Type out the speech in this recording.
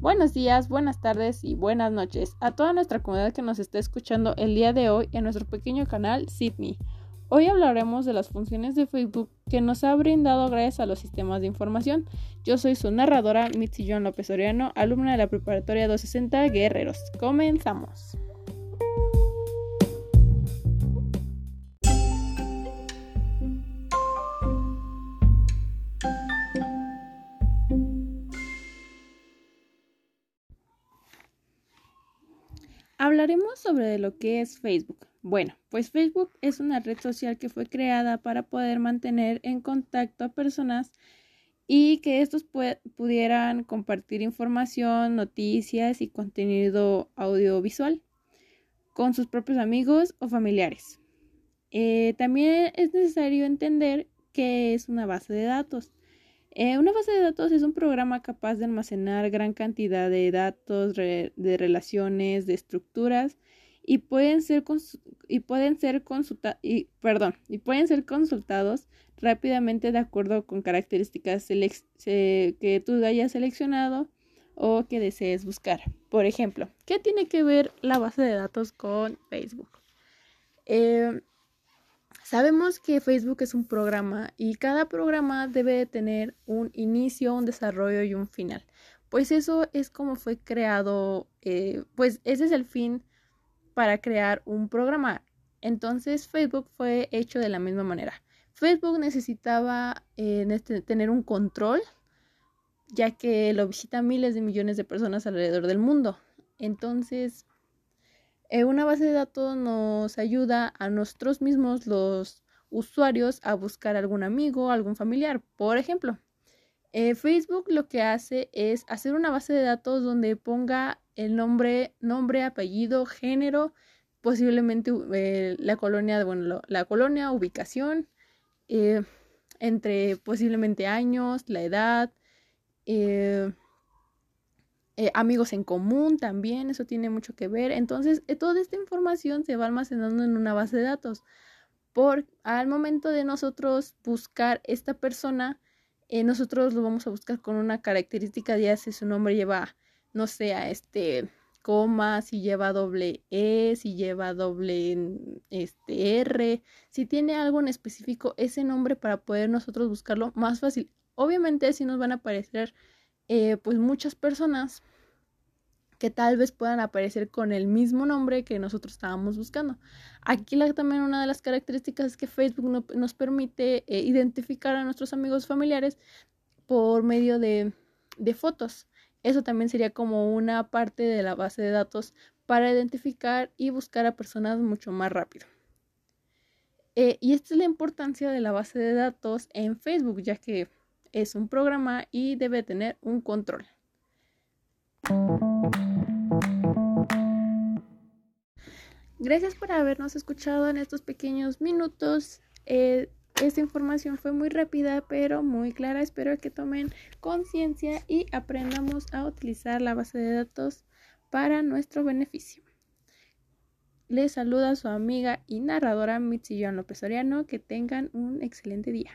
Buenos días, buenas tardes y buenas noches a toda nuestra comunidad que nos está escuchando el día de hoy en nuestro pequeño canal Sydney. Hoy hablaremos de las funciones de Facebook que nos ha brindado gracias a los sistemas de información. Yo soy su narradora Mitzi John López Oriano, alumna de la preparatoria 260 Guerreros. Comenzamos. Hablaremos sobre lo que es Facebook. Bueno, pues Facebook es una red social que fue creada para poder mantener en contacto a personas y que estos pudieran compartir información, noticias y contenido audiovisual con sus propios amigos o familiares. Eh, también es necesario entender qué es una base de datos. Eh, una base de datos es un programa capaz de almacenar gran cantidad de datos, de relaciones, de estructuras y pueden ser, y pueden ser, y, perdón, y pueden ser consultados rápidamente de acuerdo con características que tú hayas seleccionado o que desees buscar. Por ejemplo, ¿qué tiene que ver la base de datos con Facebook? Eh, Sabemos que Facebook es un programa y cada programa debe de tener un inicio, un desarrollo y un final. Pues eso es como fue creado, eh, pues ese es el fin para crear un programa. Entonces Facebook fue hecho de la misma manera. Facebook necesitaba eh, tener un control, ya que lo visitan miles de millones de personas alrededor del mundo. Entonces eh, una base de datos nos ayuda a nosotros mismos, los usuarios, a buscar algún amigo, algún familiar. Por ejemplo, eh, Facebook lo que hace es hacer una base de datos donde ponga el nombre, nombre, apellido, género, posiblemente eh, la colonia, bueno, la colonia, ubicación, entre posiblemente años, la edad, eh, amigos en común también, eso tiene mucho que ver. Entonces, eh, toda esta información se va almacenando en una base de datos. Por al momento de nosotros buscar esta persona, eh, nosotros lo vamos a buscar con una característica ya si su nombre lleva, no sé, este coma, si lleva doble E, si lleva doble este R, si tiene algo en específico ese nombre para poder nosotros buscarlo más fácil. Obviamente si nos van a aparecer pues muchas personas que tal vez puedan aparecer con el mismo nombre que nosotros estábamos buscando. Aquí también una de las características es que Facebook nos permite eh, identificar a nuestros amigos familiares por medio de, fotos. Eso también sería como una parte de la base de datos para identificar y buscar a personas mucho más rápido. Eh, y esta es la importancia de la base de datos en Facebook, ya que es un programa y debe tener un control. Gracias por habernos escuchado en estos pequeños minutos. Eh, esta información fue muy rápida pero muy clara. Espero que tomen conciencia y aprendamos a utilizar la base de datos para nuestro beneficio. Les saluda su amiga y narradora Mitzi López Oriano. Que tengan un excelente día.